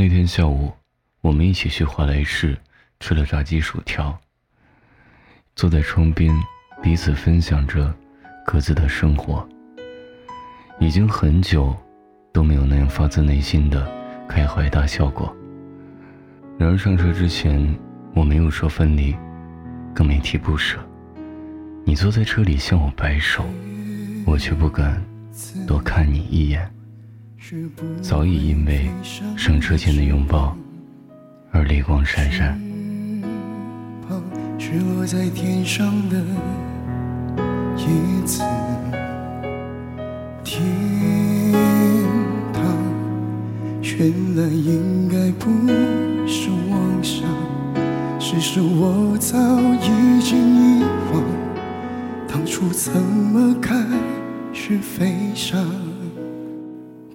那天下午，我们一起去华莱士吃了炸鸡薯条，坐在窗边，彼此分享着各自的生活。已经很久都没有那样发自内心的开怀大笑过。然而上车之前，我没有说分离，更没提不舍。你坐在车里向我摆手，我却不敢多看你一眼。早已因为上车前的拥抱而泪光闪闪。是落在天上的叶子，天堂原来应该不是妄想，只是我早已经遗忘，当初怎么开始飞翔。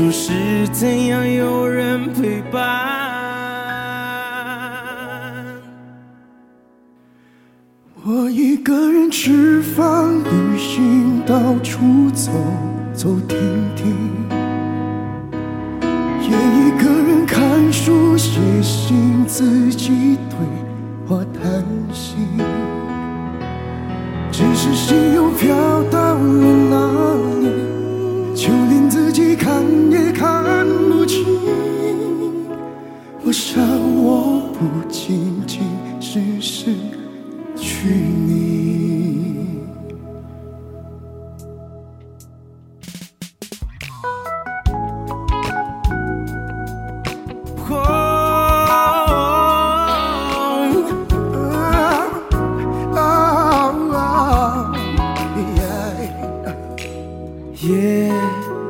初是怎样有人陪伴？我一个人吃饭、旅行，到处走走停停，也一个人看书、写信，自己对话谈心。只是心有叶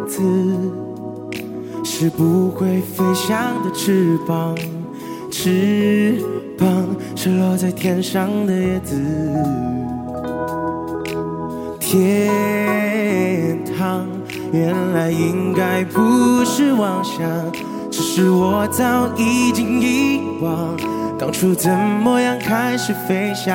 子是不会飞翔的翅膀，翅膀是落在天上的叶子。天堂原来应该不是妄想，只是我早已经遗忘，当初怎么样开始飞翔。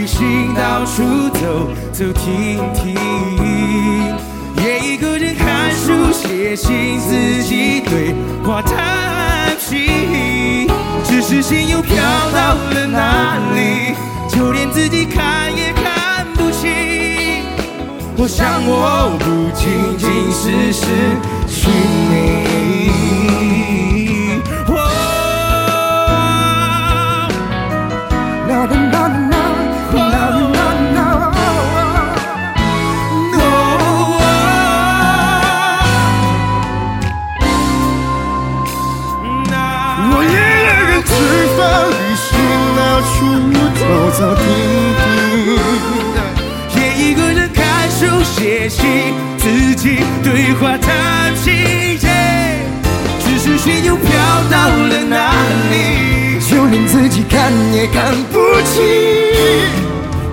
旅行，到处走走停停，也一个人看书、写信，自己对话谈心。只是心又飘到了哪里？就连自己看也看不清。我想我不仅仅是失去你。对话叹息。只是心又飘到了哪里？就连自己看也看不清。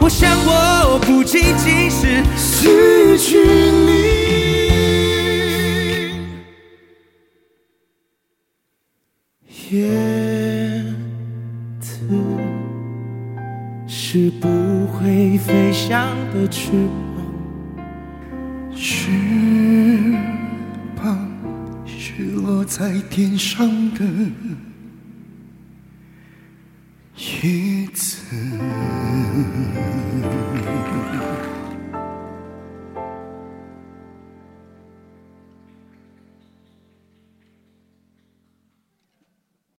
我想我不仅仅是失去你。叶子是不会飞翔的，翅膀是落在天上的